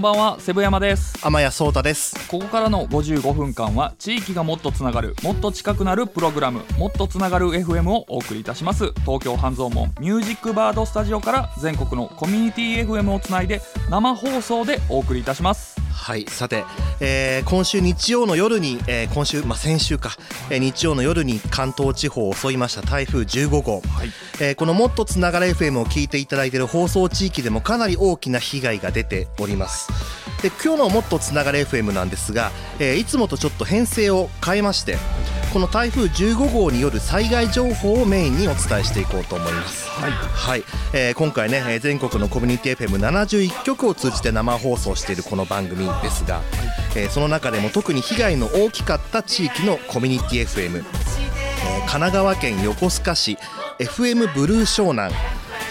んばんはセブ山です。天谷壮太です。ここからの55分間は地域がもっとつながるもっと近くなるプログラムもっとつながる FM をお送りいたします。東京半蔵門ミュージックバードスタジオから全国のコミュニティ FM をつないで生放送でお送りいたしますはい。さて、えー今週日曜の夜に、えー今週、まあ、先週か、えー日曜の夜に関東地方を襲いました台風15号、はい。えーこのもっとつながる FM を聞いていただいている放送地域でもかなり大きな被害が出ておりますで今日のもっとつながる FM なんですが、えーいつもとちょっと編成を変えましてこの台風15号による災害情報をメインにお伝えしていこうと思います。はい。はい、えー今回ねえー全国のコミュニティ FM71 局を通じて生放送しているこの番組ですが、えーその中でも特に被害の大きかった地域のコミュニティ FM、えー神奈川県横須賀市 FM ブルー湘南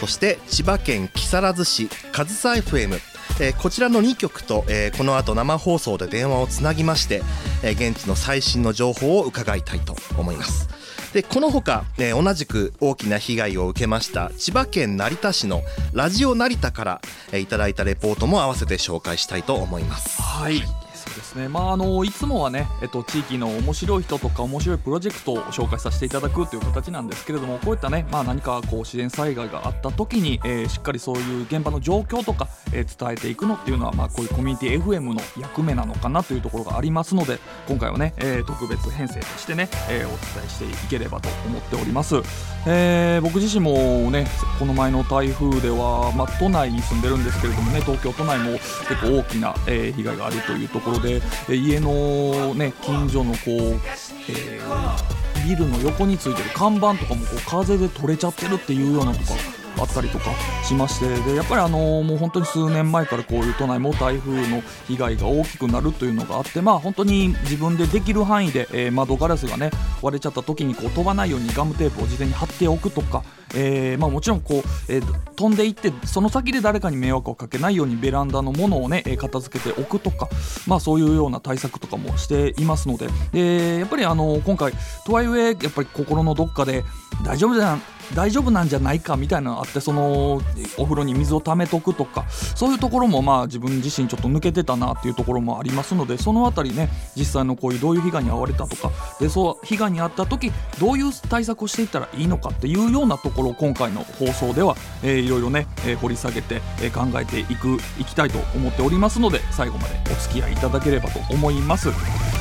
そして千葉県木更津市上総 FM えーこちらの2局と、えーこの後生放送で電話をつなぎまして、えー現地の最新の情報を伺いたいと思います。でこのほか、えー同じく大きな被害を受けました千葉県成田市のラジオ成田から、えーいただいたレポートも合わせて紹介したいと思います。はい。そうですね。まああのいつもはね、えっと、地域の面白い人とか面白いプロジェクトを紹介させていただくという形なんですけれどもこういったね、まあ、何かこう自然災害があった時に、えーしっかりそういう現場の状況とか、えー伝えていくのっていうのは、まあ、こういうコミュニティ FM の役目なのかなというところがありますので今回はね、えー特別編成としてね、えーお伝えしていければと思っております、えー僕自身もねこの前の台風では、まあ、都内に住んでるんですけれどもね東京都内も結構大きな、えー被害があるというところで、えー家の、ね、近所のこう、えービルの横についてる看板とかもこう風で取れちゃってるっていうようなとかあったりとかしましてでやっぱりあのもう本当に数年前からこういう都内も台風の被害が大きくなるというのがあってまあ本当に自分でできる範囲で、えー窓ガラスがね割れちゃった時にこう飛ばないようにガムテープを事前に貼っておくとか、えーまあ、もちろんこう、えー飛んでいってその先で誰かに迷惑をかけないようにベランダのものをね片付けておくとか、まあ、そういうような対策とかもしていますのででやっぱりあの今回とはいえやっぱり心のどっかで大丈夫じゃん大丈夫なんじゃないかみたいなのがあってそのお風呂に水を溜めとくとかそういうところもまあ自分自身ちょっと抜けてたなっていうところもありますのでそのあたりね実際のこういうどういう被害に遭われたとかでそう被害に遭った時どういう対策をしていったらいいのかっていうようなところを今回の放送では、えーいろいろね、えー掘り下げて、えー考えていくいきたいと思っておりますので最後までお付き合いいただければと思います。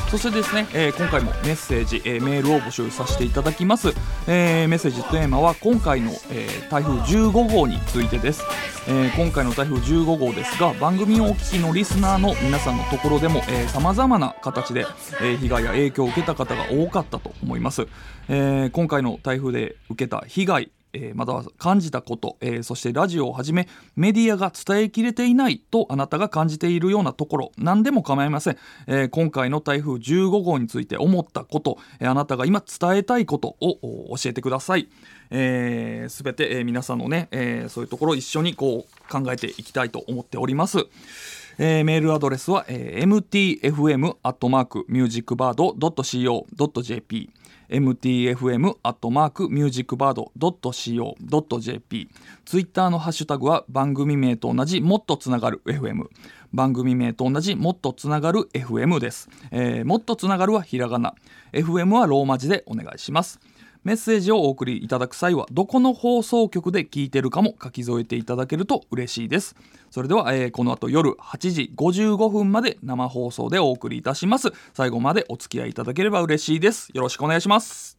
そしてですね、えー今回もメッセージ、えーメールを募集させていただきます、えーメッセージテーマは今回の、え台風15号についてです、え今回の台風15号ですが番組をお聞きのリスナーの皆さんのところでもさまざまな形で、え被害や影響を受けた方が多かったと思います、え今回の台風で受けた被害えーまたは感じたこと、えーそしてラジオをはじめメディアが伝えきれていないとあなたが感じているようなところ何でも構いません、えー今回の台風15号について思ったこと、えーあなたが今伝えたいことを教えてください。すべ、えーて、えー皆さんのね、えーそういうところを一緒にこう考えていきたいと思っております。えーメールアドレスは、えー mtfm.musicbird.co.jp mtfm.musicbird.co.jp ツイッターのハッシュタグは番組名と同じもっとつながる FM 番組名と同じもっとつながる FM です、えーもっとつながるはひらがな。FM はローマ字でお願いします。メッセージをお送りいただく際はどこの放送局で聞いてるかも書き添えていただけると嬉しいです。それでは、えーこの後夜8時55分まで生放送でお送りいたします。最後までお付き合いいただければ嬉しいです。よろしくお願いします。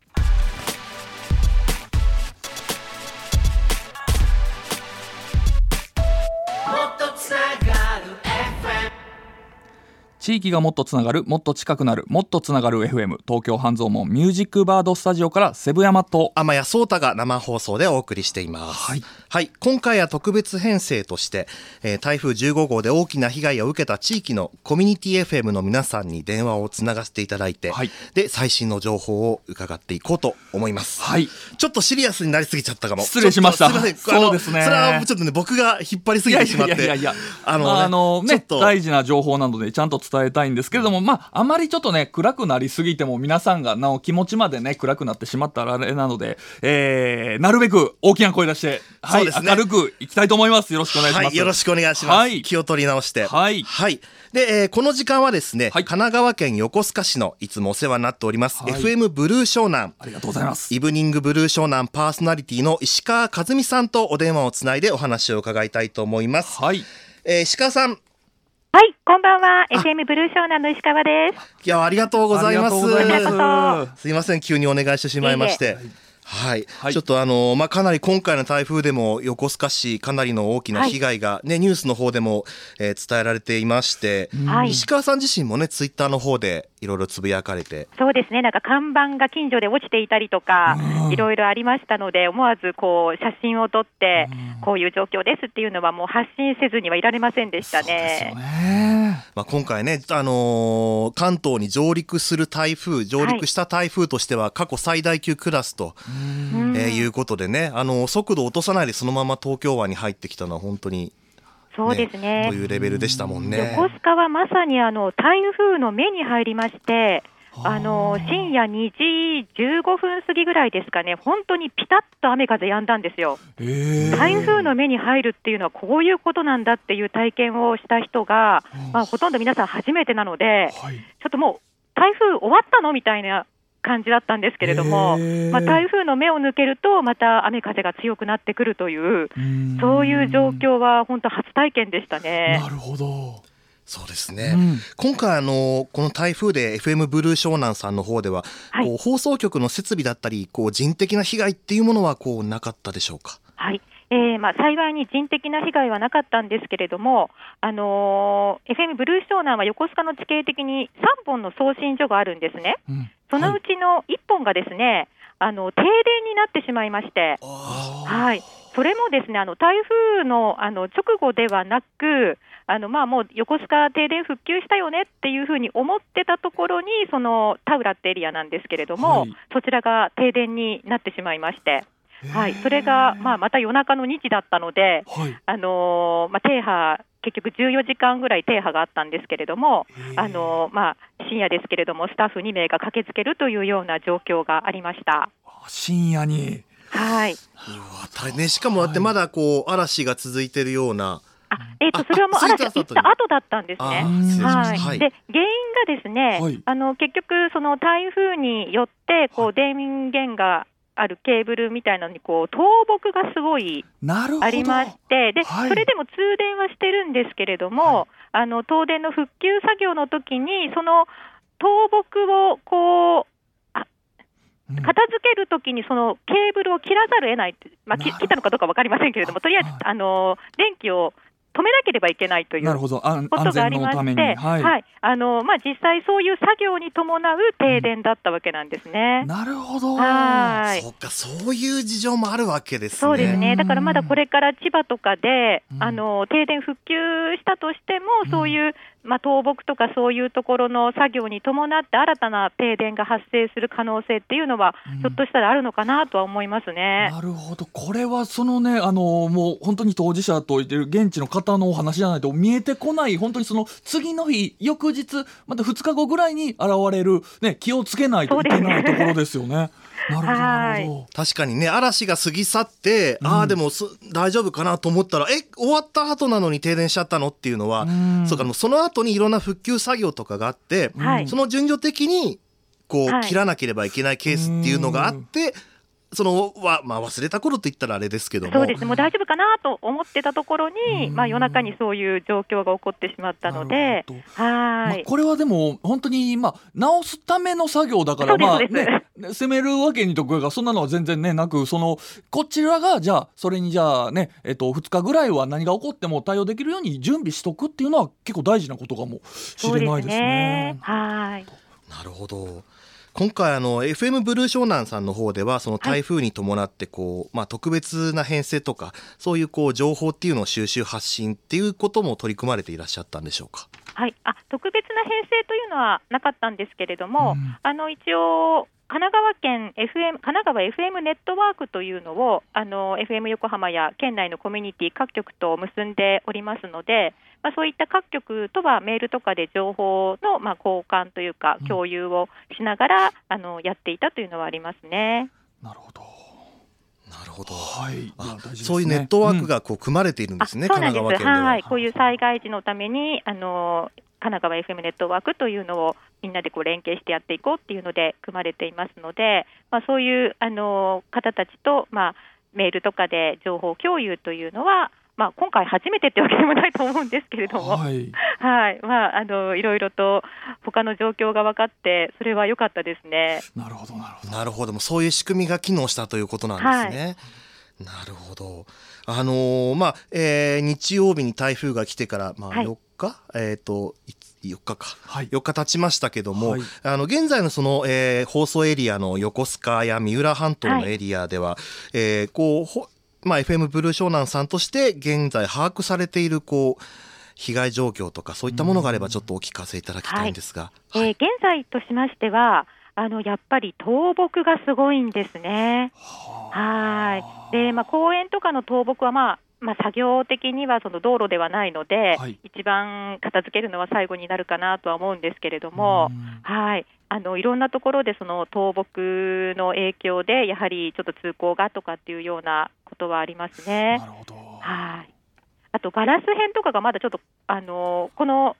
地域がもっとつながるもっと近くなるもっとつながる FM 東京半蔵門ミュージックバードスタジオからセブ山と天谷壮太が生放送でお送りしています。はい。はい、今回は特別編成として、えー台風15号で大きな被害を受けた地域のコミュニティ FM の皆さんに電話をつながせていただいて、はい。で最新の情報を伺っていこうと思います。はい。ちょっとシリアスになりすぎちゃったかも。失礼しました。すいません。そうですね。それはちょっとね僕が引っ張りすぎてしまって、いやいやいやいやあのね、まああのねちょっと。大事な情報なのでちゃんと伝えたいんですけれどもまああまりちょっとね暗くなりすぎても皆さんがなお気持ちまでね暗くなってしまったらあれなので、えー、なるべく大きな声出して、はいね。明るくいきたいと思います。よろしくお願いします、はい、よろしくお願いします。はい。気を取り直して。はい。で、えーこの時間はですね、はい。神奈川県横須賀市のいつもお世話になっております、はい。FM ブルー湘南。ありがとうございます。イブニングブルー湘南パーソナリティの石川和美さんとお電話をつないでお話を伺いたいと思います。はい。えー石川さん、はい、こんばんは。FM ブルー湘南の石川です。いや、ありがとうございます。ありがとうございますすいません、急にお願いしてしまいまして。はい、はいちょっとあのまあかなり今回の台風でも横須賀市かなりの大きな被害がね、ニュースの方でも、えー伝えられていまして、はい石川さん自身もねツイッターの方でいろいろつぶやかれて。そうですね。なんか看板が近所で落ちていたりとかう、ん。いろいろありましたので、思わずこう写真を撮って、こういう状況ですっていうのはもう発信せずにはいられませんでしたそうですよね。ねまあ、今回ね、あのー関東に上陸する台風上陸した台風としては過去最大級クラスと、うん。えーいうことでね、あの速度を落とさないでそのまま東京湾に入ってきたのは本当に、そうですねと。いうレベルでしたもんね。横須賀はまさにあの台風の目に入りまして、あの深夜2時15分過ぎぐらいですかね、本当にピタッと雨風止んだんですよ。えー台風の目に入るっていうのはこういうことなんだっていう体験をした人が、まあ、ほとんど皆さん初めてなので、はいちょっともう台風終わったのみたいな感じだったんですけれども、まあ、台風の目を抜けると、また雨風が強くなってくるという、うん。そういう状況は本当、初体験でしたね。な。るほど、そうですね、うん。今回あのこの台風で FM ブルー湘南さんの方では、はい。こう放送局の設備だったりこう人的な被害っていうものはこうなかったでしょうか？はい。えーまあ、幸いに人的な被害はなかったんですけれども、あのー FM ブルー湘南は横須賀の地形的に3本の送信所があるんですね。うんそのうちの1本がですね、あの停電になってしまいまして、あはい、それもですねあの台風のあの直後ではなく、あのまあ、もう横須賀停電復旧したよねっていうふうに思ってたところに、その田浦ってエリアなんですけれども、はい。そちらが停電になってしまいまして、はい、それが、まあ、また夜中の2時だったので、はい。あのーまあ、停波、結局14時間ぐらい停波があったんですけれども、あのーまあ、深夜ですけれども、スタッフ2名が駆けつけるというような状況がありました。深夜に。はい。うわ大変。ねしかもだってまだこう嵐が続いてるような。あえー、とあそれはもうあ嵐が行った後だったんですあね。はい。はい。で原因がですね、はい。あの結局、その台風によってこう電源があるケーブルみたいなのにこう倒木がすごいありまして、ではい。それでも通電はしてるんですけれども、あの東電の復旧作業の時に、その倒木をこううん。片付けるときに、そのケーブルを切らざるを得ないって、まあ、切ったのかどうか分かりませんけれども、とりあえずはいあの電気を止めなければいけないというなるほど。あこと安がありま全のために。して、はい、はい。あのまあ、実際そういう作業に伴う停電だったわけなんですね。なるほど。はい。そっかそういう事情もあるわけですね。そうですね、だからまだうんこれから千葉とかで、うん。あの停電復旧したとしても、うん。そういう、まあ、倒木とかそういうところの作業に伴って、新たな停電が発生する可能性っていうのは、うんひょっとしたらあるのかなとは思いますね。なるほどこれはそのねあのもう本当に当事者と言ってる現地の方のお話じゃないと見えてこない本当にその次の日翌日また2日後ぐらいに現れる、ね、気をつけないといけないところですよね。なるほどなるほ確かにね嵐が過ぎ去って、うんああでもす大丈夫かなと思ったらえ終わった後なのに停電しちゃったのっていうのは、ど。んそうかもうその後にいろんな復旧作業とかがあって、はい。その順序的にこう、はい。切らなければいけないケースっていうのがあって、そのは、まあ、忘れた頃と言ったらあれですけども。そうですね、もう大丈夫かなと思ってたところに、うん。まあ、夜中にそういう状況が起こってしまったので、はい、まあこれはでも本当にまあ直すための作業だからまあね責めるわけにとかがそんなのは全然ねなくそのこちらがじゃあそれにじゃあねえっと2日ぐらいは何が起こっても対応できるように準備しとくっていうのは結構大事なことかもしれないですね。はい。なるほど今回あの FM ブルー湘南さんの方ではその台風に伴ってこう、まあ、特別な編成とかそういうこう情報っていうのを収集発信っていうことも取り組まれていらっしゃったんでしょうか？はい、あ特別な編成というのはなかったんですけれども、うん。あの一応、神奈川県 FM 神奈川 FM ネットワークというのをあの FM 横浜や県内のコミュニティ各局と結んでおりますので、まあ、そういった各局とはメールとかで情報の、まあ、交換というかうん共有をしながら、あのやっていたというのはありますね。なるほど。なるほどはい。いやあ大事ですねそういうネットワークがこう組まれているんですね、あそうなんです。神奈川県では。はい、こういう災害時のためにあの神奈川 FM ネットワークというのをみんなでこう連携してやっていこうっていうので組まれていますので、まあ、そういうあの方たちと、まあ、メールとかで情報共有というのは、まあ、今回初めてってわけでもないと思うんですけれども、はい。はいまあ、あのいろいろと他の状況が分かって、それは良かったですね。なるほどなるほど。なるほどもうそういう仕組みが機能したということなんですね。なるほど。あのーまあ、えー日曜日に台風が来てから、まあ、はい4日、えっ、と、いつ4日か。はい。4日経ちましたけども、はいあの現在のその、えー放送エリアの横須賀や三浦半島のエリアでは、えーこうほまあ、FM ブルー湘南さんとして現在把握されているこう被害状況とかそういったものがあればちょっとお聞かせいただきたいんですが、えー現在としましてはあのやっぱり倒木がすごいんですね。はい。で、まあ、公園とかの倒木は、まあまあ、作業的にはその道路ではないので、はい一番片付けるのは最後になるかなとは思うんですけれども、うんはい、あのいろんなところでその倒木の影響で、やはりちょっと通行がとかっていうようなことはありますね。なるほど。はい。あとガラス片とかがまだちょっとあのこの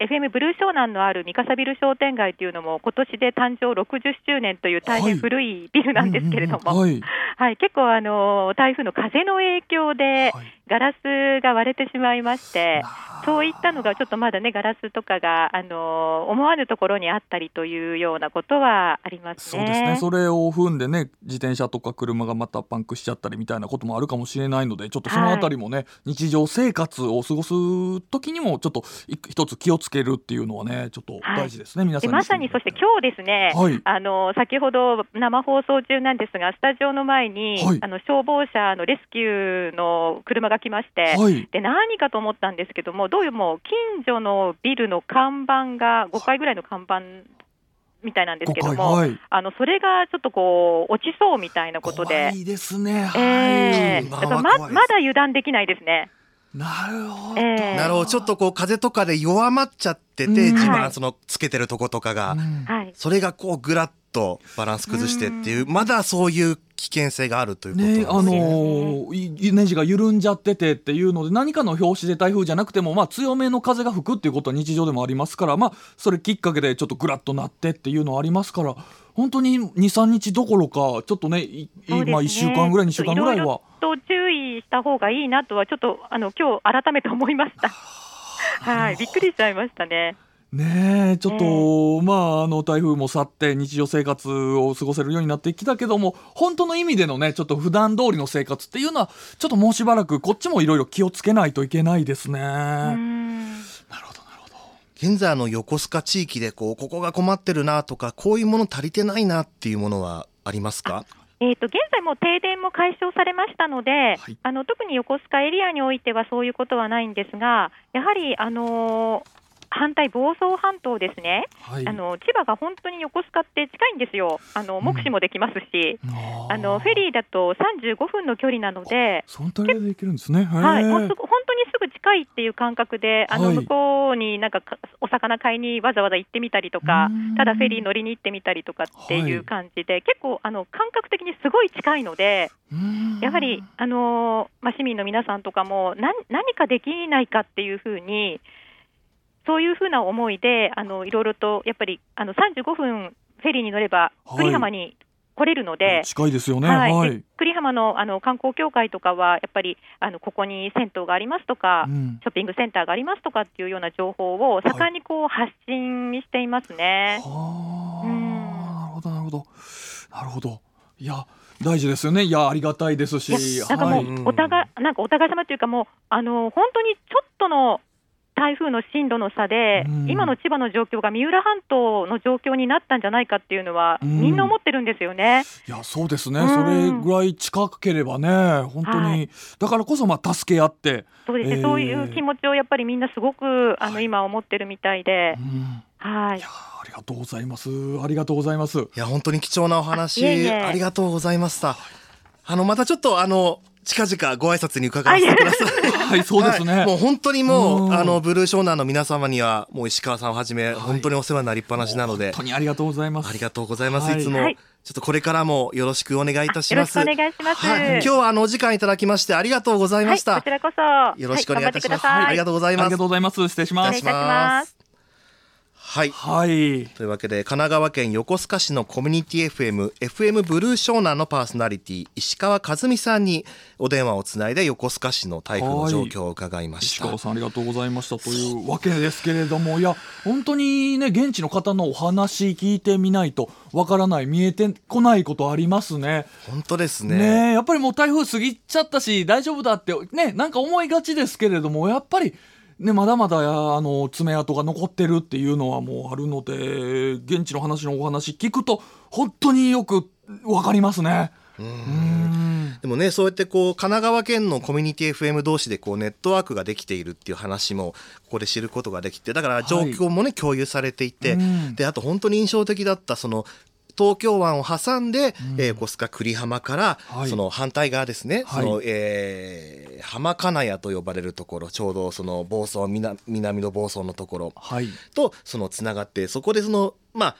FM ブルー湘南のある三笠ビル商店街というのも今年で誕生60周年という大変古いビルなんですけれども、うんうんうんはい、結構あの台風の風の影響ではい。はいガラスが割れてしまいまして。そういったのがちょっとまだね、ガラスとかが、あの思わぬところにあったりというようなことはありますね。そうですね。それを踏んでね自転車とか車がまたパンクしちゃったりみたいなこともあるかもしれないのでちょっとそのあたりもね、日常生活を過ごす時にもちょっとい一つ気をつけるっていうのはねちょっと大事ですね、皆さんでまさにそして今日ですね、はい。あの先ほど生放送中なんですが、スタジオの前に、はい。あの消防車のレスキューの車が来まして、はい。で何かと思ったんですけども、どうも近所のビルの看板が、5階ぐらいの看板みたいなんですけど誤も、解はい。あのそれがちょっとこう落ちそうみたいなこと怖で。いですね。はい、えー、まだ油断できないですね。なるほど、えーなるほど。ちょっとこう風とかで弱まっちゃってて、うん。地はい。盤そのつけてるとことかが、それがこうぐらっとバランス崩してっていう、まだそういう危険性があるということなんですね、あのーいネジが緩んじゃっててっていうので何かの拍子で台風じゃなくても、まあ、強めの風が吹くっていうことは日常でもありますから、まあ、それきっかけでちょっとぐらっとなってっていうのはありますから本当に23日どころかちょっとねいそうですねまあ、1週間ぐらい2週間ぐらいはろと注意した方がいいなとは、ちょっとあの今日改めて思いました。はい、びっくりしちゃいましたね。ねえちょっと、まああの台風も去って日常生活を過ごせるようになってきたけども本当の意味でのねちょっと普段通りの生活っていうのはちょっともうしばらくこっちもいろいろ気をつけないといけないですね。現在あの横須賀地域でこうここが困ってるなとかこういうもの足りてないなっていうものはありますか？えー、と現在もう停電も解消されましたので、はい。あの特に横須賀エリアにおいてはそういうことはないんですが、やはり、あのー反対、房総半島ですね、はい。あの千葉が本当に横須賀って近いんですよ、あの目視もできますし、あのフェリーだと35分の距離なので、そのタイミングでいけるんですね。はい、もうへえすぐ本当にすぐ近いっていう感覚で、あのはい。向こうになんかかお魚買いにわざわざ行ってみたりとかうん、ただフェリー乗りに行ってみたりとかってはい。いう感じで、結構あの感覚的にすごい近いので、うん。やはり、あのーまあ、市民の皆さんとかも何何かできないかっていうふうに、そういうふうな思いで、あのいろいろとやっぱりあの35分フェリーに乗れば、はい。久里浜に来れるので。近いですよね。はい、はい。で栗浜のあの観光協会とかは、やっぱりあのここに銭湯がありますとか、うん。ショッピングセンターがありますとかっていうような情報を盛んにこう発信していますね。はあ、うん。なるほどなるほど。なるほど。いや大事ですよね。いやありがたいですし。なんかもう、はい。お互い、なんかお互い様というか、もう、あの本当にちょっとの台風の進路の差で、うん。今の千葉の状況が三浦半島の状況になったんじゃないかっていうのは、うん。みんな思ってるんですよね。いやそうですね、うん。それぐらい近ければね本当に、はい。だからこそまあ助け合って、そうですね、えー。そういう気持ちをやっぱりみんなすごくあの今思ってるみたいで。う、ん。はい。いや。ありがとうございます。ありがとうございます。いや本当に貴重なお話。あいえいえ。ありがとうございました。あのまたちょっとあの近々ご挨拶に伺わせてください。はい。そうですね、はいもう本当にもう、うん。あのブルー湘南の皆様にはもう石川さんをはじめ、本当にお世話になりっぱなしなので。本当にありがとうございます。ありがとうございます、はい。い、つも、はいちょっとこれからもよろしくお願いいたしよろしますくお願いします。はい、今日はあのお時間いただきましてありがとうございました、はい、こちらこそ。よろしくお願いいたします。ありがとうございます。ありがとうございます。失礼します。失礼します。はいはいというわけで神奈川県横須賀市のコミュニティ FM FM ブルー湘南のパーソナリティ石川和美さんにお電話をつないで横須賀市の台風の状況を伺いました、石川さんありがとうございましたというわけですけれどもいや本当にね現地の方のお話聞いてみないとわからない見えてこないことありますね。本当ですねねえやっぱりもう台風過ぎちゃったし大丈夫だってねなんか思いがちですけれどもやっぱり。ね、まだまだあの爪痕が残ってるっていうのはもうあるので現地の話のお話聞くと本当によくわかりますね。うん。でもねそうやってこう神奈川県のコミュニティ FM 同士でこうネットワークができているっていう話もここで知ることができてだから状況もね、共有されていて、うん。であと本当に印象的だったその東京湾を挟んで、えー横須賀久里浜から、はい。その反対側ですね、はい。そのえー浜金谷と呼ばれるところちょうどその房総南南の房総のところはい。とそのつながってそこでそのまあ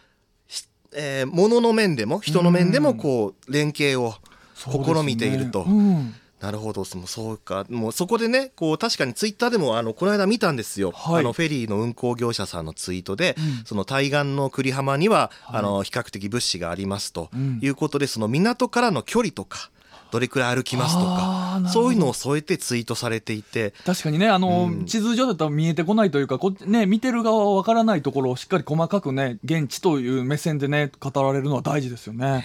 しえー物の面でも人の面でもこう連携を試みていると。うんなるほどそのそうかもうそこでねこう確かにツイッターでもあのこの間見たんですよ、はい。あのフェリーの運航業者さんのツイートで、うん。その対岸の久里浜には、はいあの比較的物資がありますとうん。いうことで、その港からの距離とかどれくらい歩きますとかそういうのを添えてツイートされていて。確かにねあの、うん。地図上だったら見えてこないというかこね見てる側はわからないところをしっかり細かくね現地という目線でね語られるのは大事ですよね。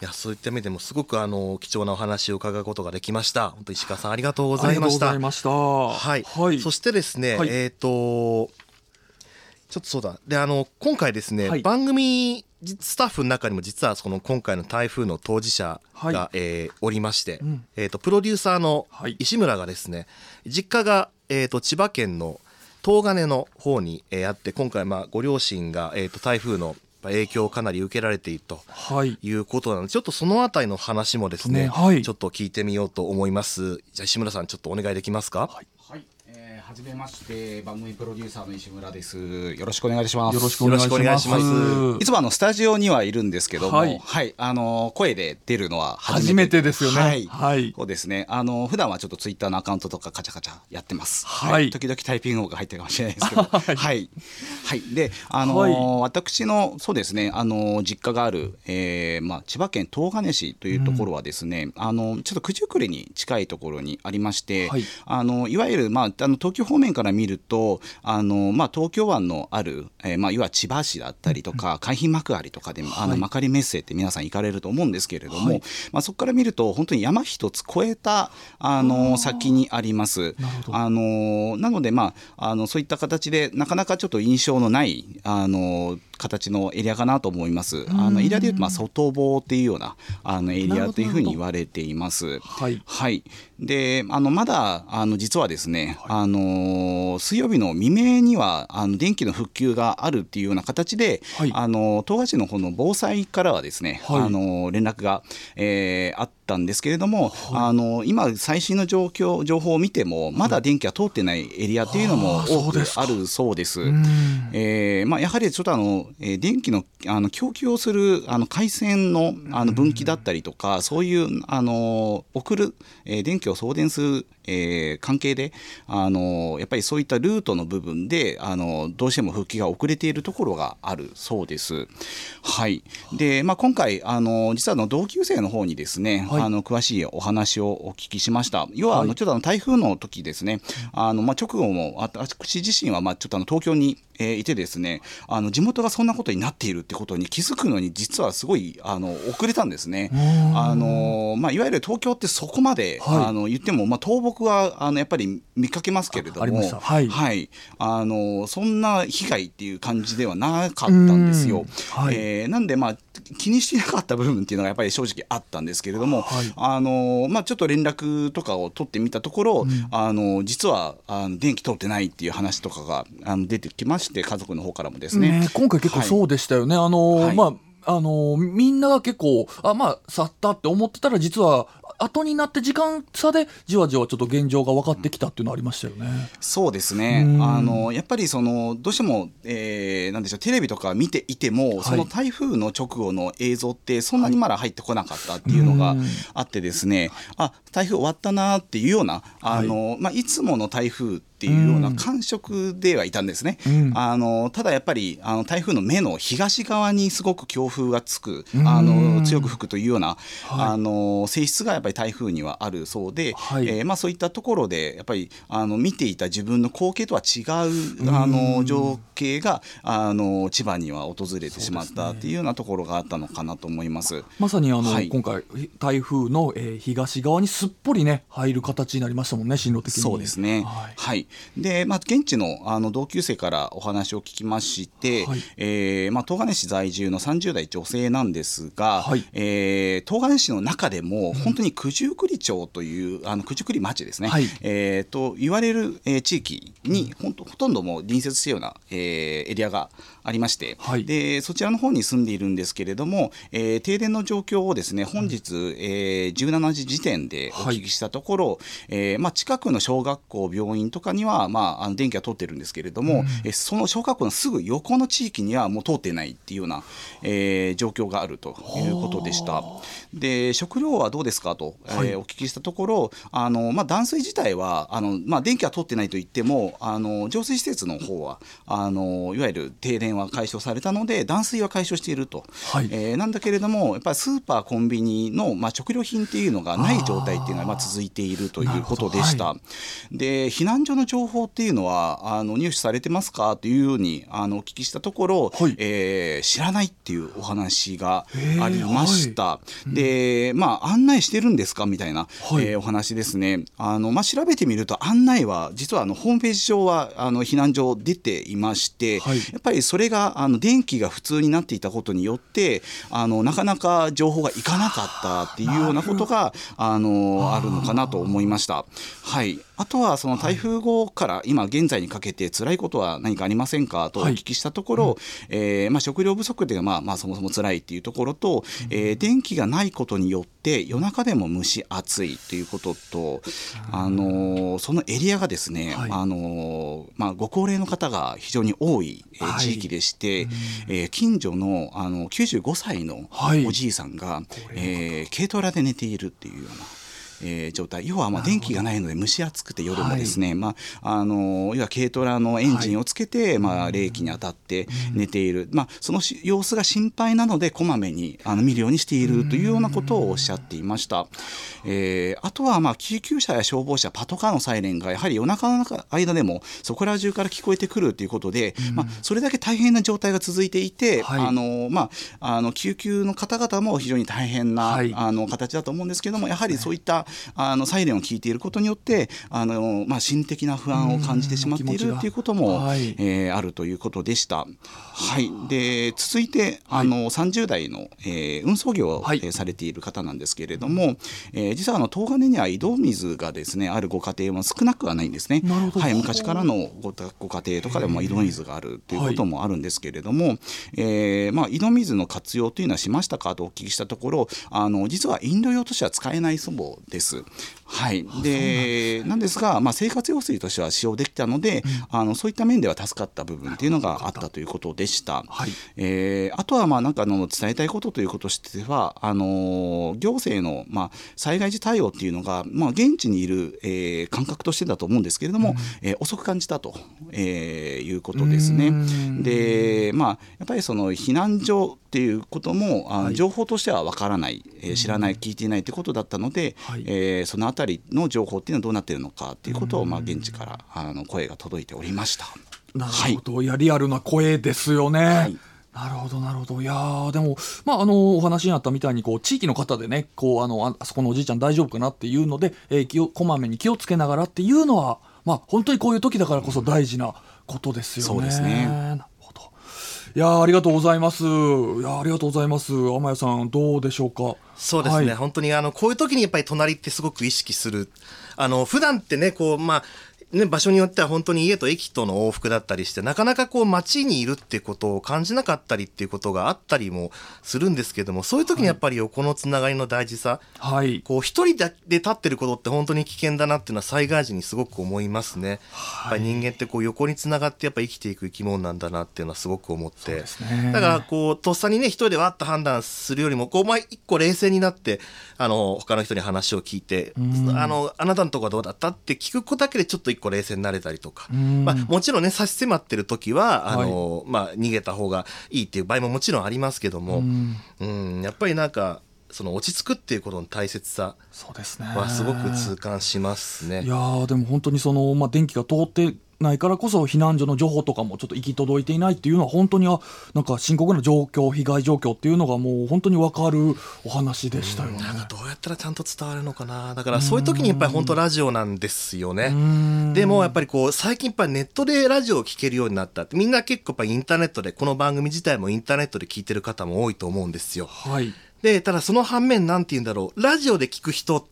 いやそういった意味でもすごくあの貴重なお話を伺うことができました。本当石川さんありがとうございました。ありがとうございました。はい、はい。そしてですね、はい。えっ、とちょっとそうだ。であの今回ですね、はい。番組スタッフの中にも実はその今回の台風の当事者が、はい。えーおりまして、うん。えー、とプロデューサーのはい。石村がですね実家が、えー、と千葉県の東金の方に、えーあって今回まあご両親が、えー、と台風の影響をかなり受けられているとはい。いうことなのでちょっとそのあたりの話もですねねはい。ちょっと聞いてみようと思います。じゃあ石村さんちょっとお願いできますか、はい。はい、えー、はじめまして番組プロデューサーの石村です。よろしくお願いします。よろしくお願いしま。ますいつもあのスタジオにはいるんですけども、ははいい、あの声で出るのは初初めめててですよね。はいはい。そうですね。あの普段はちょっとツイッターのアカウントとかカチャカチャやってます。はい時々タイピング音が入ってるかもしれないですけど、はい、はい、で、あの、はい私のそうですね、あの実家がある、えー、まあ千葉県東金市というところはですね、あのちょっと九十九里に近いところにありまして、はいあのいわゆるまああの東京方面から見ると、あのまあ東京湾のある、えー、まあいわゆる千葉市だったりとか、海浜幕張とかで、あのはい幕張メッセって皆さん行かれると思うんですけれども、はいまあそこから見ると本当に山一つ越えたあの先にあります。あのなので、まあ、あのそういった形でなかなかちょっと印象のないあの形のエリアかなと思います。あのエリアでいうと、まあ、外房っていうようなあのエリアというふうに言われています。はい。はい、であのまだあの実はですね、あの水曜日の未明にはあの電気の復旧があるっていうような形で、はい。あの東賀市の方の防災からはですね、はい。あの連絡が、えーあっったんですけれども、あの今最新の状況情報を見てもまだ電気が通ってないエリアっていうのも多くあるそうです。うん。えーまあ、やはりちょっとあの、えー電気のあの供給をするあの回線のあの分岐だったりとか、そういうあの送る、えー電気を送電する、えー関係であのやっぱりそういったルートの部分であのどうしても復帰が遅れているところがあるそうです。はい。でまあ、今回あの実はあの同級生の方にですね、はいあの詳しいお話をお聞きしました。要はあはい。のちょっとあの台風の時ですね、あのまあ直後もあ私自身はまあちょっとあの東京に、えーいてですね、あの地元がそんなことになっているってことに気づくのに実はすごいあの遅れたんですね。あのまあいわゆる東京ってそこまで、はい。あの言ってもまあ倒木はあのやっぱり見かけますけれども、あありました。はい。あのそんな被害っていう感じではなかったんですよ。うん。はい。えーなんでまあ気にしていなかった部分っていうのがやっぱり正直あったんですけれども、はい。あのまあ、ちょっと連絡とかを取ってみたところ、あの実はあの電気通ってないっていう話とかがあの出てきまして家族の方からもですね。ね今回結構そうでしたよね、あのはい。まああのみんなが結構あまあ去ったって思ってたら実は後になって時間差でじわじわちょっと現状が分かってきたっていうのありましたよね。そうですね。うん。あのやっぱりそのどうしても、えーなんでしょうテレビとか見ていても、い。その台風の直後の映像ってそんなにまだ入ってこなかったっていうのがうん。あってですね、あ台風終わったなっていうようなあの、い。まあ、いつもの台風っていうような感触ではいたんですね。うん。あのただやっぱりあの台風の目の東側にすごく強風がつくうん。あの強く吹くというような、はい。あの性質がやっぱり台風にはあるそうで、はい。えーまあ、そういったところでやっぱりあの見ていた自分の光景とは違うあの情景があの千葉には訪れてしまったっていうようなところがあったのかなと思います。まさにあの、はい。今回台風の、えー東側にすっぽりね入る形になりましたもんね進路的に。そうですね。ははいい。で、まあ現地のあの同級生からお話を聞きまして、はい。えーまあ東金市在住の30代女性なんですが、はい。えー東金市の中でも本当に九十九里町というあの九十九里町ですね。はい。えーと言われる、えー地域に本当ほとんどもう隣接しているような、えーエリアがありまして、はい。でそちらの方に住んでいるんですけれども、えー停電の状況をですね本日、えー17時時点でお聞きしたところ、えーまあ、近くの小学校病院とかには、まあ、あの電気が通ってるんですけれども、えーその小学校のすぐ横の地域にはもう通ってないっていうような、えー状況があるということでした。で食料はどうですかと、えーはい。お聞きしたところあの、まあ、断水自体はあの、まあ、電気は通ってないといってもあの浄水施設の方はあのいわゆる停電は解消されたので断水は解消していると、はい。えーなんだけれどもやっぱりスーパーコンビニの、まあ、食料品っていうのがない状態っていうのがまあ続いているということでした。で避難所の情報っていうのはあの入手されてますか？というようにあのお聞きしたところ、はいえー知らないっていうお話がありました。でまあ案内してるんですか？みたいな、はいえーお話ですね。あのまあ調べてみると案内は実はあのホームページ上はあの避難所出ていまして、はいやっぱりそれがあの電気が普通になっていたことによってあのなかなか情報がいかなかったっていうようなことがあのあるのかなと思いました。はい。あとはその台風後から今現在にかけて辛いことは何かありませんかとお聞きしたところ、えーまあ、食料不足でまあまあそもそも辛いっていうところと、えー電気がないことによって夜中でも蒸し暑いということと、あのーそのエリアがですね、はい。あのーまあ、ご高齢の方が非常に多い、地域でして、えー近所のあの95歳のはい。おじいさんが、えー軽トラで寝ているっていうような。えー状態。要はまあ電気がないので蒸し暑くて夜もですね、まああの要は軽トラのエンジンをつけて、まあ、冷気に当たって寝ている、まあ、そのし様子が心配なのでこまめにあの見るようにしているというようなことをおっしゃっていました、えーあとはまあ救急車や消防車パトカーのサイレンがやはり夜中の間でもそこら中から聞こえてくるということで、まあ、それだけ大変な状態が続いていて、はい。あのまあ、あの救急の方々も非常に大変な、はい。あの形だと思うんですけどもやはりそういったあのサイレンを聞いていることによってあの、まあ、心的な不安を感じてしまっているっていうことも、はい。えーあるということでした。はい、で続いてあの、30代の、えー運送業を、はい。えーされている方なんですけれども、えー実はあの東金には井戸水がですねあるご家庭も少なくはないんですね。はい、昔からのごたご家庭とかでも井戸水があるということもあるんですけれども、えーまあ、井戸水の活用というのはしましたかとお聞きしたところあの実は飲料用としては使えないそうです。はい、でなんですが、まあ、生活用水としては使用できたので、あのそういった面では助かった部分っていうのがあったということでした。はい。えーあとはまあなんかあの伝えたいことということとしてはあの行政のまあ災害時対応っていうのがまあ現地にいる、えー感覚としてだと思うんですけれども、えー遅く感じたと、えーいうことですね。でまあやっぱりその避難所っていうこともあの情報としてはわからない、えー知らない聞いていないということだったので、はい。えーそのあたりの情報っていうのはどうなっているのかっていうことをまあ現地からあの声が届いておりました。なるほど、い、やリアルな声ですよね。はいなるほどなるほどいやーでもまああのお話にあったみたいにこう地域の方でねこうあのああそこのおじいちゃん大丈夫かなっていうので、えー気をこまめに気をつけながらっていうのはまあ本当にこういう時だからこそ大事なことですよね。そうですねいやーありがとうございます。いやーありがとうございます。天谷さんどうでしょうか？そうですね、はい本当にあのこういう時にやっぱり隣ってすごく意識するあの普段ってねこうまあね、場所によっては本当に家と駅との往復だったりしてなかなかこう街にいるってことを感じなかったりっていうことがあったりもするんですけどもそういう時にやっぱり横のつながりの大事さ、はい。こう一人で立ってることって本当に危険だなっていうのは災害時にすごく思いますね。やっぱり人間ってこう横につながってやっぱ生きていく生き物なんだなっていうのはすごく思って。ですねだからこうとっさにね一人でわっと判断するよりもこうまあ一個冷静になってあの他の人に話を聞いてあのあなたのとこはどうだったって聞くことだけでちょっと一個冷静になれたりとか、ん。まあ、もちろんね差し迫ってる時はあの、まあ、逃げた方がいいっていう場合ももちろんありますけども、うん、やっぱりなんかその落ち着くっていうことの大切さそうですね。はすごく痛感しますね。いやーでも本当にその、まあ、電気が通ってないからこそ避難所の情報とかもちょっと行き届いていないっていうのは本当にあなんか深刻な状況被害状況っていうのがもう本当に分かるお話でしたよね。なん。かどうやったらちゃんと伝わるのかなだからそういう時にやっぱり本当ラジオなんですよね。でもやっぱりこう最近やっぱりネットでラジオを聞けるようになったってみんな結構やっぱりインターネットでこの番組自体もインターネットで聞いてる方も多いと思うんですよ。はい。でただその反面なんて言うんだろう。ラジオで聞く人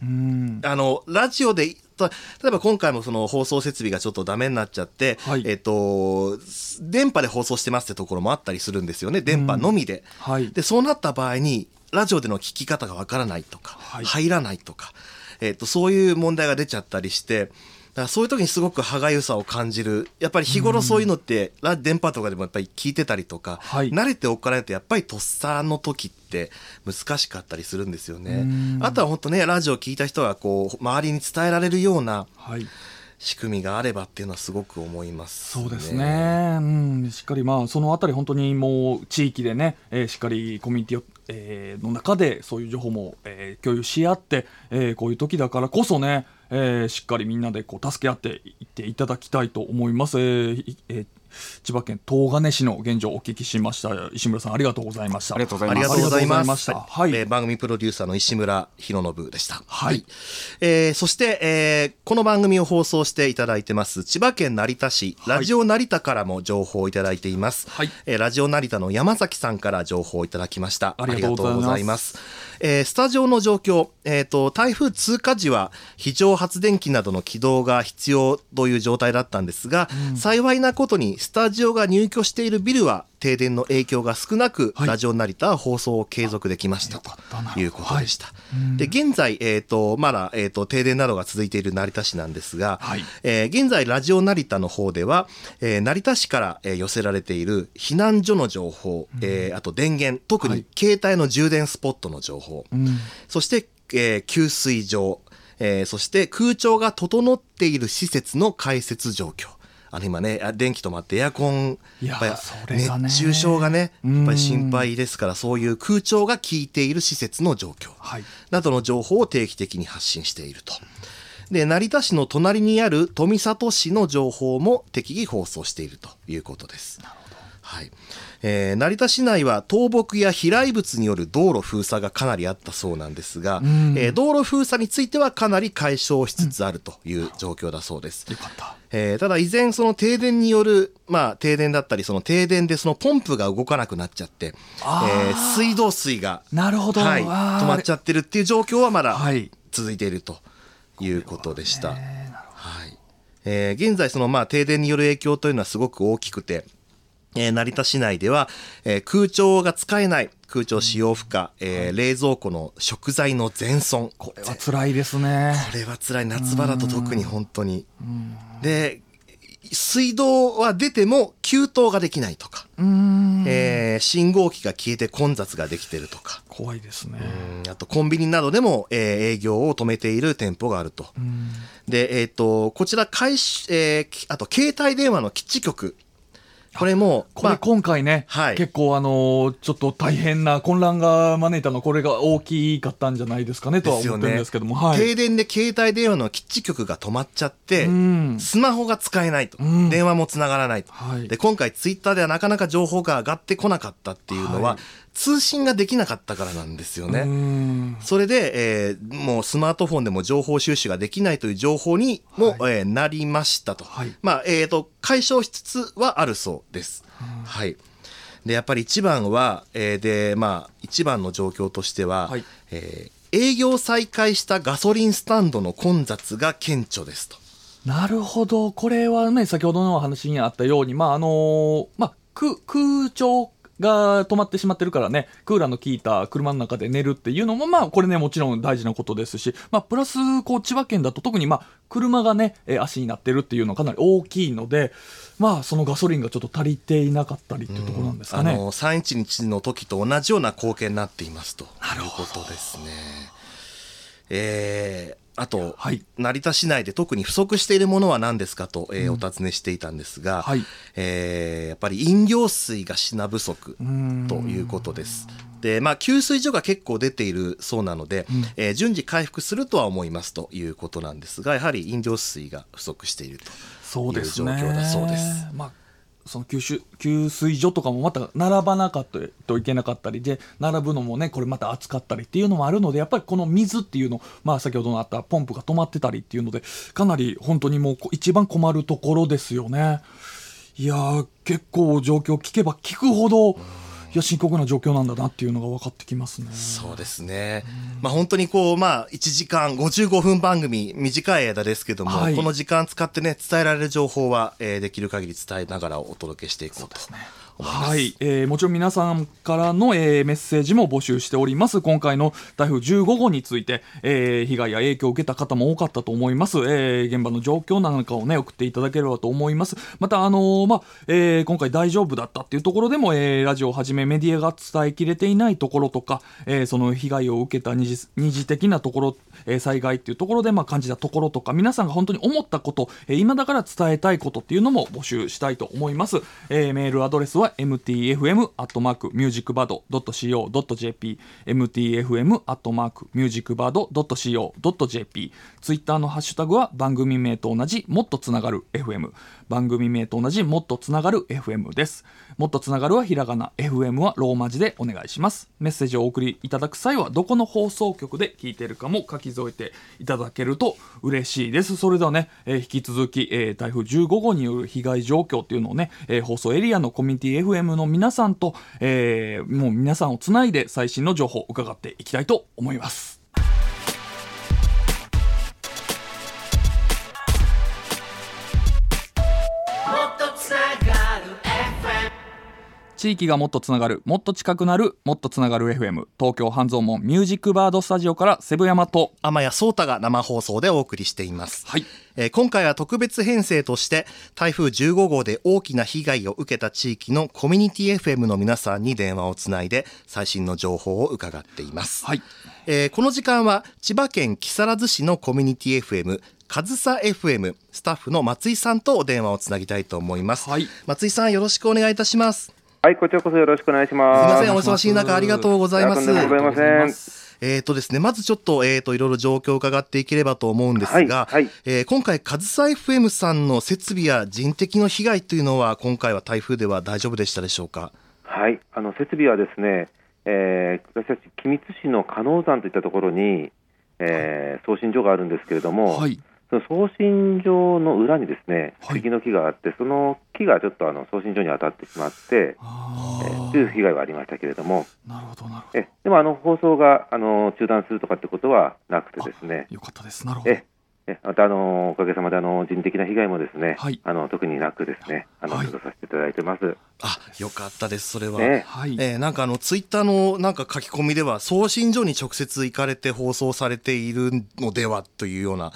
うん。あのラジオでと例えば今回もその放送設備がちょっとダメになっちゃって、はい。えっと電波で放送してますってところもあったりするんですよね。電波のみで、はい。でそうなった場合にラジオでの聞き方がわからないとか、はい。入らないとか、えっとそういう問題が出ちゃったりしてだからそういう時にすごく歯がゆさを感じる。やっぱり日頃そういうのって、ラ電波とかでもやっぱり聞いてたりとか、はい。慣れておかないとやっぱりとっさの時って難しかったりするんですよね。あとは本当ねラジオ聞いた人がこう周りに伝えられるようなはい。仕組みがあればっていうのはすごく思います、そうですね、うん、しっかりまあそのあたり本当にもう地域でね、えーしっかりコミュニティを、えーの中でそういう情報も、えー共有し合って、えーこういう時だからこそね、えーしっかりみんなでこう助け合っていっていただきたいと思います、えーいえー千葉県東金市の現状をお聞きしました。石村さんありがとうございました。ありがとうございました。はい。えー番組プロデューサーの石村博信でした。はい。えーそして、えーこの番組を放送していただいてます千葉県成田市。ラジオ成田からも情報をいただいています。はい。えーラジオ成田の山崎さんから情報をいただきました。ありがとうございますえースタジオの状況、えーと、台風通過時は非常発電機などの起動が必要という状態だったんですが、幸いなことにスタジオが入居しているビルは停電の影響が少なく、はい。ラジオ成田は放送を継続できましたということでした。で現在、えー、とまだ、えー、と停電などが続いている成田市なんですが、はい。えー現在ラジオ成田の方では、えー成田市から、えー寄せられている避難所の情報、えーあと電源特に携帯の充電スポットの情報、そして、えー給水場、えーそして空調が整っている施設の開設状況あの今ねあ電気止まってエアコンいややっぱそり熱中症がねやっぱうんり心配ですからそういう空調が効いている施設の状況、はい。などの情報を定期的に発信していると。で成田市の隣にある富里市の情報も適宜放送しているということです。はいえー成田市内は倒木や飛来物による道路封鎖がかなりあったそうなんですが、ん。えー道路封鎖についてはかなり解消しつつあるという状況だそうです。よかった。えーただ依然その停電による、まあ、停電だったりその停電でそのポンプが動かなくなっちゃって、えー水道水が、なるほど、はい、止まっちゃってるっていう状況はまだはい。続いているということでした。はい。えー現在そのまあ停電による影響というのはすごく大きくて、えー成田市内では、えー空調が使えない空調使用不可、えー冷蔵庫の食材の全損。これは辛いですね。これは辛い。夏場だと特に本当に。で水道は出ても給湯ができないとか、うん。えー信号機が消えて混雑ができてるとか。怖いですね。うん。あとコンビニなどでも、えー営業を止めている店舗があると。で、えっ、と、こちら開始、えーきあと携帯電話の基地局。これも、これまあ今回ね、はい。結構あのーちょっと大変な混乱が招いたのこれが大きかったんじゃないですかねとは思ってるんですけども、はい。停電で携帯電話の基地局が止まっちゃって、うん。スマホが使えないと、うん。電話もつながらないと、はい。で今回ツイッターではなかなか情報が上がってこなかったっていうのは、はい通信ができなかったからなんですよね。うんそれで、えーもうスマートフォンでも情報収集ができないという情報にも、えーなりましたと。はいまあ、えーと、解消しつつはあるそうです。はい。で、やっぱり一番は、えーで、まあ、一番の状況としては、はいえー営業再開したガソリンスタンドの混雑が顕著ですと。なるほどこれはね先ほどの話にあったようにまああのーまあ空空調が止まってしまってるからねクーラーの効いた車の中で寝るっていうのもまあこれねもちろん大事なことですしまあプラスこう千葉県だと特にまあ車がねえー足になってるっていうのはかなり大きいのでまあそのガソリンがちょっっと足りていなかったりっていうところなんですかね。あの311の時と同じような光景になっていますということですね。えーあと、はい成田市内で特に不足しているものは何ですかと、えーお尋ねしていたんですが、はいえーやっぱり飲料水が品不足んということです。でまあ、給水所が結構出ているそうなので、えー順次回復するとは思いますということなんですがやはり飲料水が不足しているとそうですね。いう状況だそうです。まあその給水給水所とかもまた並ばなかったといけなかったりで並ぶのもねこれまた暑かったりっていうのもあるのでやっぱりこの水っていうのまあ先ほどのあったポンプが止まってたりっていうのでかなり本当にもう一番困るところですよね。いや結構状況聞けば聞くほどいや深刻な状況なんだなっていうのが分かってきますね。そうですね。まあ本当にこう、まあ1時間55分番組、短い間ですけども、はいこの時間使ってね、伝えられる情報は、えーできる限り伝えながらお届けしていこうと思います。はい、えーもちろん皆さんからの、えーメッセージも募集しております。今回の台風15号について、えー被害や影響を受けた方も多かったと思います、えー現場の状況なんかをね送っていただければと思います。またあのーまあ、えー今回大丈夫だったっていうところでも、えーラジオをはじめメディアが伝えきれていないところとか、えーその被害を受けた二次二次的なところ、えー災害っていうところでまあ感じたところとか皆さんが本当に思ったこと、えー今だから伝えたいことっていうのも募集したいと思います、えーメールアドレスは mtfm.musicbird.co.jp mtfm.musicbird.co.jp ツイッターのハッシュタグは番組名と同じもっとつながる FM 番組名と同じもっとつながる FM ですもっとつながるはひらがな FM はローマ字でお願いしますメッセージをお送りいただく際はどこの放送局で聞いてるかも書き添えていただけると嬉しいですそれではね、えー引き続き、えー台風15号による被害状況っていうのをね、えー放送エリアのコミュニティ FM の皆さんと、えーもう皆さんをつないで最新の情報を伺っていきたいと思います。地域がもっとつながるもっと近くなるもっとつながる FM 東京半蔵門ミュージックバードスタジオからセブ山と天谷聡太が生放送でお送りしています。はい。えー今回は特別編成として台風15号で大きな被害を受けた地域のコミュニティ FM の皆さんに電話をつないで最新の情報を伺っています。はい。えーこの時間は千葉県木更津市のコミュニティ FM かずさ FM スタッフの松井さんとお電話をつなぎたいと思います、はい。松井さんよろしくお願いいたしますはい、こちらこそよろしくお願いします。ませんお忙しい中ありがとうございますとんでもございません。えーとですね、まずちょっと,、えー、といろいろ状況を伺っていければと思うんですが、はいはいえー今回、上総 FM さんの設備や人的の被害というのは今回は台風では大丈夫でしたでしょうか？はい、あの設備はですね、えー私たち君津市の加納山といったところに、えー送信所があるんですけれども、はい送信所の裏にですね、はい。杉の木があって、その木がちょっとあの送信所に当たってしまって、という被害はありましたけれども、なるほどなるほど。えでもあの放送があの中断するとかってことはなくてですね、よかったです。なるほど。ええまたあのおかげさまであの人的な被害もですね、はい。あの特になくですね、あのはい。過ごさせていただいてます。あよかったです、それは。ね。はい、えーなんかあのツイッターのなんか書き込みでは送信所に直接行かれて放送されているのではというような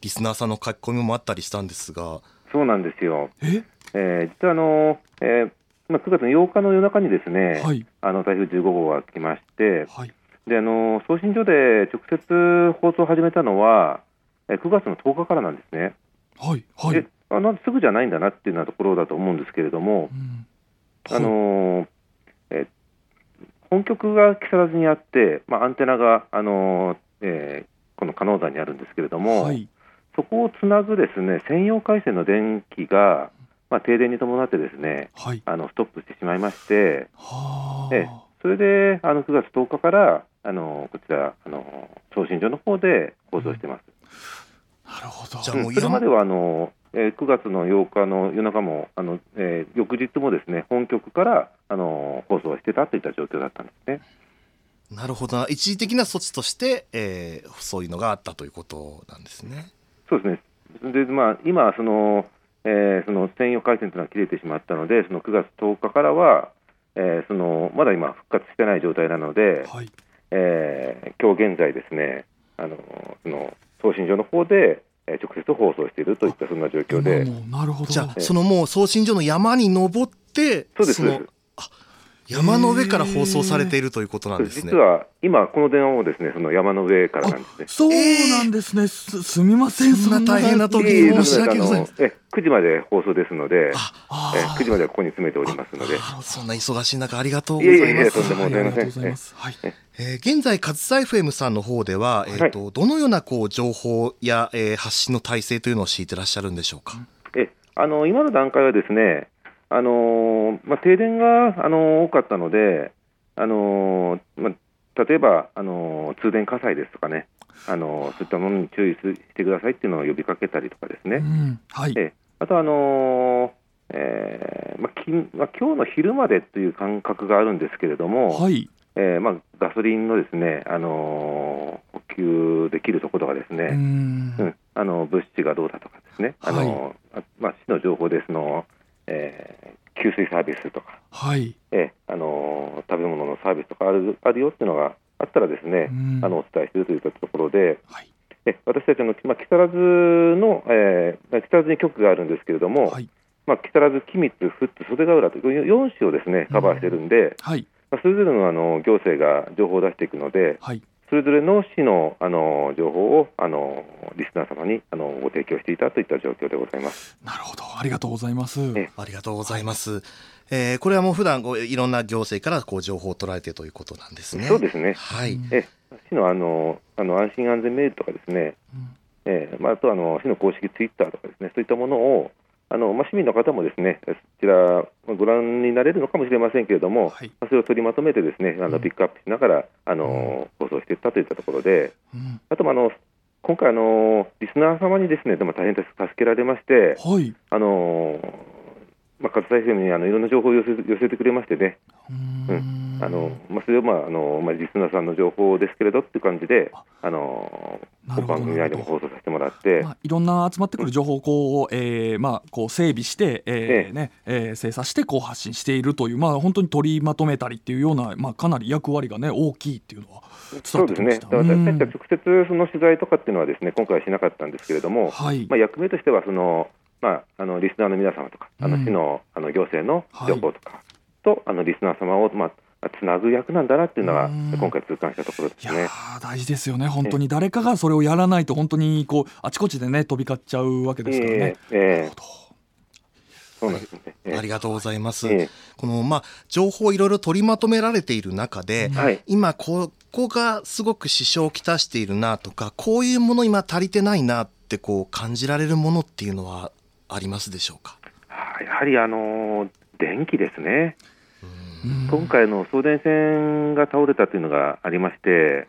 リスナーさんの書き込みもあったりしたんですが、そうなんですよ。え？えー実はあの、えーまあ、9月の8日の夜中にですね、はい。あの台風15号が来まして、はい。であの送信所で直接放送を始めたのは、えー9月の10日からなんですね。はいはい。であなんですぐじゃないんだなっていうようなところだと思うんですけれどもう、ん。あのーえー本局が木更津にあって、まあ、アンテナが、あのーえーこの加納山にあるんですけれども、はいそこをつなぐですね専用回線の電気が、まあ、停電に伴ってですねはい。あのストップしてしまいまして、はええ。それであの9月10日からあのこちらあの送信所の方で放送してます。あなるほど。じゃあもううん。それまではあの、えー9月の8日の夜中もあの、えー翌日もですね本局からあの放送してたといった状況だったんですね。なるほどな。一時的な措置として、えーそういうのがあったということなんですね。そうですね。で、まあ、今その、えーその専用回線というのは切れてしまったので、その9月10日からは、えーそのまだ今、復活してない状態なので、はい。えー今日現在ですね、あのその送信所の方で、えー直接放送しているといったそんな状況で、なるほど。じゃあそのもう送信所の山に登ってそうです山の上から放送されているということなんですね。実。は今、この電話もですねその山の上からなんですね。そうなんですね、すすみません。そんな大変な時いえいえ申し訳ございません。え9時まで放送ですので、あえ9時まではここに詰めておりますので、そんな忙しい中ありがとうごいざいます。えいえいえと。んでもございません。はいありがとうございます。はい。えー。現在、カズサ FM さんの方では、えーとどのようなこう情報や、えー発信の体制というのを敷いてらっしゃるんでしょうか？えあの今の段階はですね、あのーまあ、停電が、あのー多かったので、あのーまあ、例えば、あのー通電火災ですとかね、あのーそういったものに注意してくださいっていうのを呼びかけたりとかですね、うんはい。えあと、あのーえーまあきまあ、今日の昼までという感覚があるんですけれども、はい。えーまあ、ガソリンのですね、あのー補給できるところがですね、うーん。うん、あの物資がどうだとかですね、あのあまあ、市の情報でその、えー給水サービスとか、はい。えーあの食べ物のサービスとかあるあるよっていうのがあったらですね、うん。あのお伝えしているといったところで、はい。え私たちの、まあ、木更津の、えー、木更津に局があるんですけれども、はい。まあ、木更津、君津、富津、袖ヶ浦という4市をですねカバーしてるんで、はい。まあ、それぞれのあの行政が情報を出していくので、はいそれぞれの市のあの情報をあのリスナー様にあのご提供していたといった状況でございます。なるほどありがとうございますえありがとうございます。えーこれはもう普段こういろんな行政からこう情報を捉えてということなんですね。そうですね。はい。え市のあのあの安心安全メールとかですね、うんえーまあ、あとあの市の公式ツイッターとかですね、そういったものをあの、まあ、市民の方もですねそちらまあご覧になれるのかもしれませんけれども、はい。まあ、それを取りまとめてですねあうん。のピックアップしながらあの、放送していったといったところで、うん。あともあの今回あの、リスナー様にですねでも大変助けられまして、はい。あのまあ、勝田 FM にあのいろんな情報を寄せ寄せてくれましてね、うーんあのまあ、それを、まああのまあ、リスナーさんの情報ですけれどっていう感じで、あの番組内でも放送させてもらって、まあ、いろんな集まってくる情報をこう、えーまあ、こう整備して、えーええ。ねえー精査してこう発信しているという、まあ、本当に取りまとめたりっていうような、まあ、かなり役割が、ね、大きいっていうのは伝そうですね、私たちはうん直接その取材とかっていうのはですね今回はしなかったんですけれども、はい。まあ、役目としてはその、まあ、あのリスナーの皆様とか、あのうん。市のあの行政の情報とかと、あのリスナー様を、まあ、つなぐ役なんだなっていうのはうん、今回痛感したところでいやすね。ー大事ですよね、本当に誰かがそれをやらないと、本当にこうあちこちでね、飛び交っちゃうわけですからね。ええええ。なるほど。そうなんですね。ええ。ありがとうございます。ええ。このまあ情報をいろいろ取りまとめられている中で、はい。今こうこがすごく支障をきたしているなとかこういうもの今足りてないなってこう感じられるものっていうのはありますでしょうか？はいやはりあの電気ですね、今回の送電線が倒れたというのがありまして、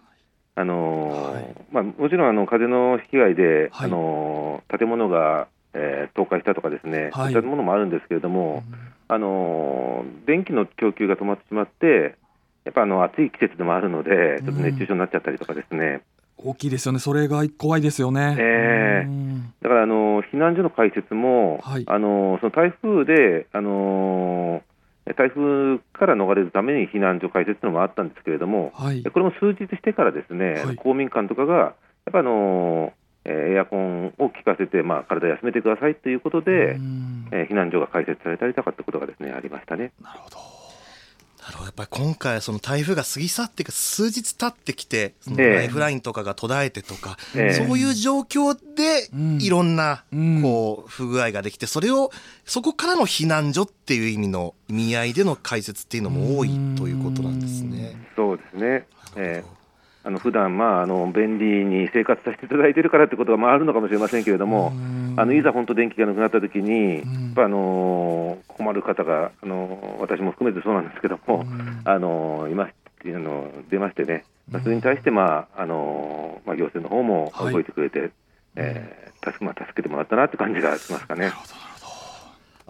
あのはい。まあ、もちろんあの風の被害で、はい。あの建物が、えー倒壊したとかですね、はい。そういったものもあるんですけれども、あの電気の供給が止まってしまって、やっぱあの暑い季節でもあるので、ちょっと熱中症になっちゃったりとかですね、大きいですよね。それが怖いですよね。ええ。うん。だからあの避難所の開設も、はい。あのその台風で、あの台風から逃れるために避難所開設というのもあったんですけれども、はい。これも数日してからですね、はい。公民館とかが、やっぱあのえーエアコンを効かせて、まあ、体を休めてくださいということで、うん。えー避難所が開設されたりとかってことがですねありましたね。なるほど。なるほど。やっぱり今回その台風が過ぎ去ってから数日経ってきてそのええ。ライフラインとかが途絶えてとか、ええ。そういう状況でうんいろんなうん。こう不具合ができてそれをそこからの避難所っていう意味の意味合いでの解説っていうのも多いということなんですね。そうですね、えーあの普段まああの便利に生活させていただいているからということがまああるのかもしれませんけれども、あのいざ本当、電気がなくなったときに、うん。やっぱあの困る方が、あの私も含めてそうなんですけども、うん。あのいましあの出ましてね、まあ、それに対して、まああのまあ、行政の方もはい。動いてくれて、えー助けまあ、助けてもらったなって感じがしますかね。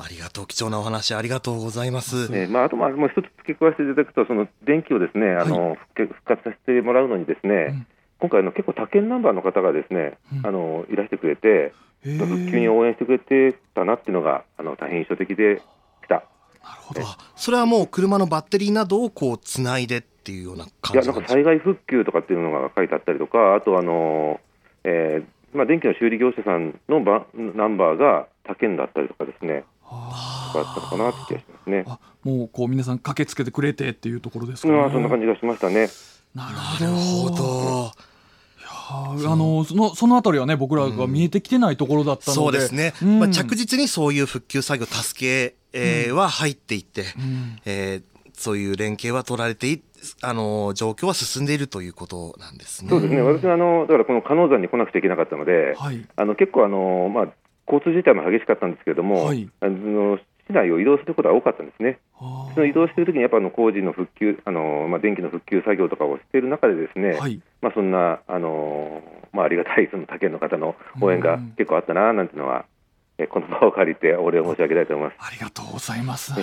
ありがとう貴重なお話ありがとうございます。えーまあ、あとまあもう一つ付け加えていただくと、その電気をですね、あの復復活させてもらうのにですね、うん。今回あの結構他県ナンバーの方がですね、うん。あのいらしてくれて、復旧に応援してくれてたなっていうのがあの大変印象的でした。なるほど。あそれはもう車のバッテリーなどをこうつないでっていうようない感じなん災害復旧とかっていうのが書いてあったりとか、あとあの、えーまあ、電気の修理業者さんのバナンバーが他県だったりとかですね、あがあったのかなって気がしますね。もうこう皆さん駆けつけてくれてっていうところですかね。うん、そんな感じがしましたね。なるほど。あのそのそのあたりはね僕らが見えてきてないところだったので、そうですね、うん。まあ、着実にそういう復旧作業助け、えーは入っていって、うん。えーそういう連携は取られていあの状況は進んでいるということなんですね。そうですね、私はあのだからこの加納山に来なくちゃいけなかったので、はい。あの結構あの、まあ、交通渋滞も激しかったんですけれども、はいあの市内を移動することが多かったんですね。その移動しているときに、やっぱあの工事の復旧、あのまあ、電気の復旧作業とかをしている中で、ですね、はいまあ、そんなあの、まあ、ありがたいその他県の方の応援がうん結構あったななんていうのは、えこの場を借りてお礼を申し上げたいと思います。ありがとうございます。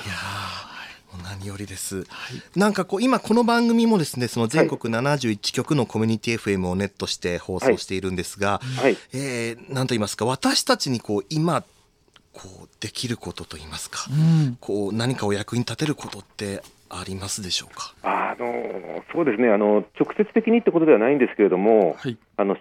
何よりです。なんかこう今この番組もですねその全国71局のコミュニティ FM をネットして放送しているんですが、はい、えーなんと言いますか私たちにこう今こうできることと言いますか、うん。こう何かお役に立てることってありますでしょうか？あのそうですね。あの、直接的にってことではないんですけれども、はい。あのし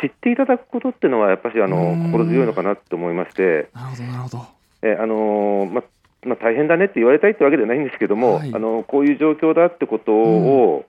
知っていただくことっていうのは、やっぱりあのうん。心強いのかなと思いまして、なるほどなるほど。えあのままあ、大変だねって言われたいってわけではないんですけども、はい。あのこういう状況だってことを、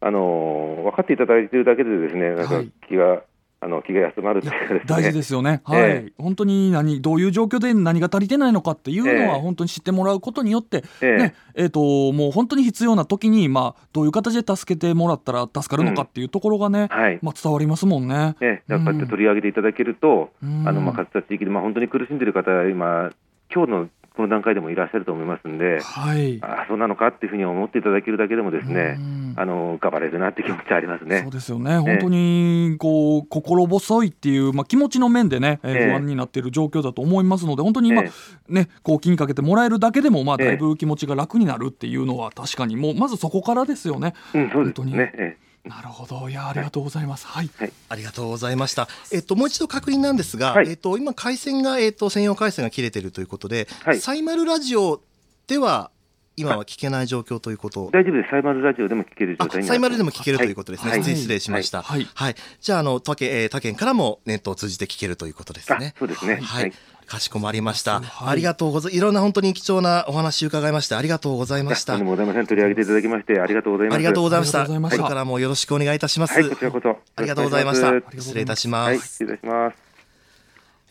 あの分かっていただいているだけで、ですねなんかはい。気が、あの気が休まるというかね。大事ですよね。はい、え本当に何どういう状況で何が足りてないのかっていうのはええ。本当に知ってもらうことによって、ええ。ねえー、ともう本当に必要な時にまあどういう形で助けてもらったら助かるのかっていうところがね、はい。まあ伝わりますもんね。ええ、やっぱり取り上げていただけると、うん。あのまあ、勝田地域で、まあ、本当に苦しんでいる方、今、今日のこの段階でもいらっしゃると思いますんで、はい。ああ、そうなのかっていうふうに思っていただけるだけでもですね、うんあの浮かばれるなって気持ちはありますねそう。ですよね、本当にこう心細いっていう、まあ、気持ちの面でね、えーええ不安になっている状況だと思いますので、本当に今、えね、こう気にかけてもらえるだけでも、まあ、ええだいぶ気持ちが楽になるっていうのは、確かにもう、まずそこからですよね。うん、そうです本当にね。えなるほど、いや、ありがとうございます。はい、ありがとうございました。えっと、もう一度確認なんですが、はい。えっと、今、回線が、えっと、専用回線が切れてるということで、はい。サイマルラジオでは、今は聞けない状況ということえ大丈夫です。サイマルラジオでも聞ける状あ態にサイマルでも聞けるということですね。はい失礼失礼しました。はいはい。じゃあ、あの、他県、えー他県からもネットを通じて聞けるということですあね。そうですね。ははいい。。かしこまりました。はいありがとうございます。いろんな本当に貴重なお話伺いまして、ありがとうございました。とんでもございません。取り上げていただきまして、ありがとうございます。ありがとうございました。ありがとうございましたこれからもよろしくお願いいたします。はい、こちらこそ。ありがとうございました失礼いたしまはい、す。失礼いたします。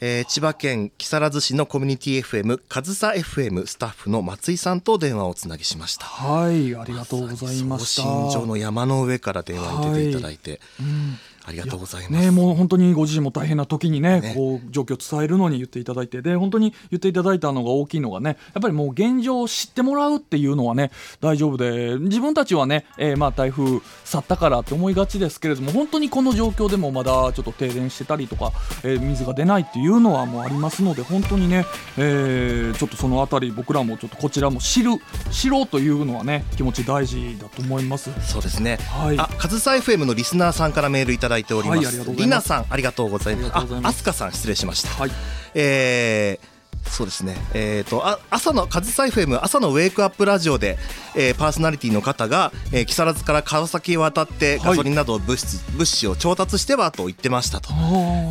えー千葉県木更津市のコミュニティ FM かずさ FM スタッフの松井さんと電話をつなぎしました。はいありがとうございました。送信所の山の上から電話に出ていただいて、うんありがとうございます。ね、もう本当にご自身も大変な時にねね。こう状況を伝えるのに言っていただいてで本当に言っていただいたのが大きいのがねやっぱりもう現状を知ってもらうっていうのはね大丈夫で自分たちはね、えーまあ台風去ったからって思いがちですけれども本当にこの状況でもまだちょっと停電してたりとか、えー水が出ないっていうのはもうありますので本当にね、えーちょっとそのあたり僕らもちょっとこちらも知る知ろうというのはね気持ち大事だと思います。そうですね、はい。あかずさ FM のリスナーさんからメールいただいております、りがとうございさんありがとうございます。ああすかさん失礼しました。はい。えーそうですね、えー、とあ朝のカズサイフ FM 朝のウェイクアップラジオで、えーパーソナリティの方が、えー木更津から川崎へ渡ってはい。ガソリンなど物質、物資を調達してはと言ってましたと。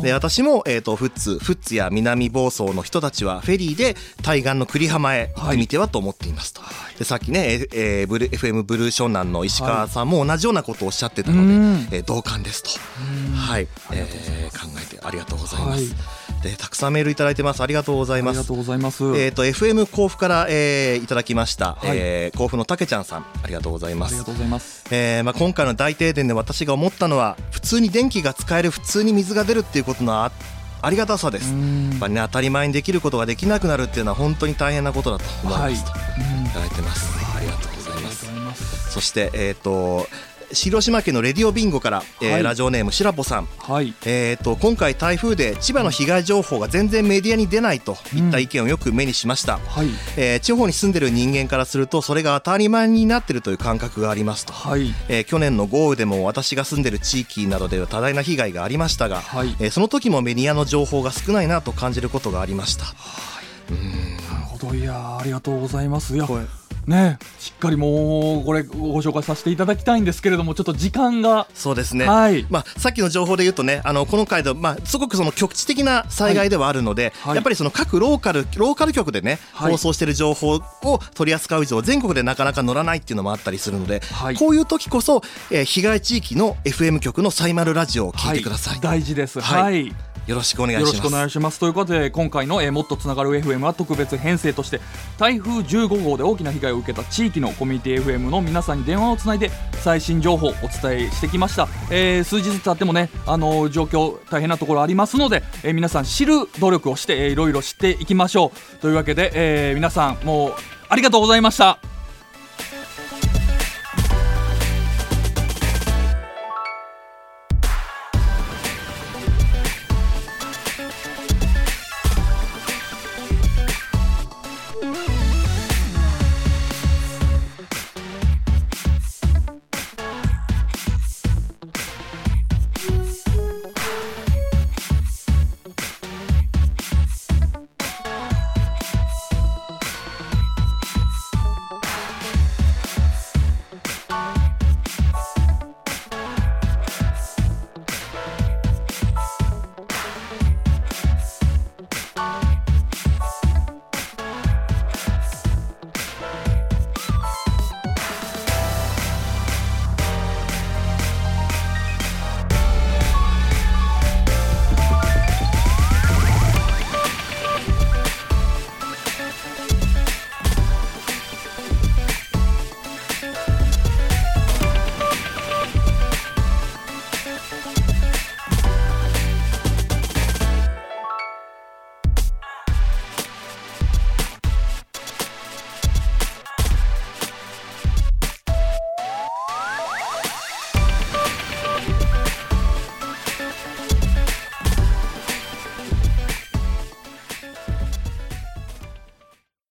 で私も、えー、と富津富津や南房総の人たちはフェリーで対岸の栗浜へ行ってみてはと思っていますと、でさっきね、えーえーブル FM ブルー湘南の石川さんも同じようなことをおっしゃってたので、うん。えー同感ですと、はい、えー考えてありがとうございます、はいでたくさんメールいただいてます。ありがとうございます。ありがとうございます。えー、と FM 甲府から、えーいただきました、はい。えー甲府のたけちゃんさん。ありがとうございます。ありがとうございます。えーまあ、今回の大停電で私が思ったのは普通に電気が使える普通に水が出るっていうことのあありがたさです。やっぱりね当たり前にできることができなくなるっていうのは本当に大変なことだと思いますと、い、ただいてます。ありがとうございます。ます。そしてえっ、と広島県のレディオビンゴから、えーはいラジオネームしらぽさんはい。えー、と今回台風で千葉の被害情報が全然メディアに出ないといった意見をよく目にしました、はい。えー地方に住んでる人間からするとそれが当たり前になってるという感覚がありますと、はい。えー去年の豪雨でも私が住んでる地域などでは多大な被害がありましたが、はいえーその時もメディアの情報が少ないなと感じることがありましたなるほど。いやーありがとうございます。いやねしっかりもうこれご紹介させていただきたいんですけれどもちょっと時間がそうですね、はい。まあ、さっきの情報で言うとねあのこの回で、まあ、すごくその局地的な災害ではあるので、はい。やっぱりその各ローカルローカル局でね、はい。放送している情報を取り扱う以上全国でなかなか乗らないっていうのもあったりするので、はい。こういう時こそ、えー被害地域の FM 局のサイマルラジオを聞いてください、はい、大事です。はい。はいよろしくお願いよろしますくお願いします。ということで今回の、えーもっとつながる FM は特別編成として台風15号で大きな被害を受けた地域のコミュニティ FM の皆さんに電話をつないで最新情報をお伝えしてきました、えー数日経ってもねあのー状況大変なところありますので、えー皆さん知る努力をして、えーいろいろ知っていきましょう。というわけで、えー皆さんもうありがとうございました。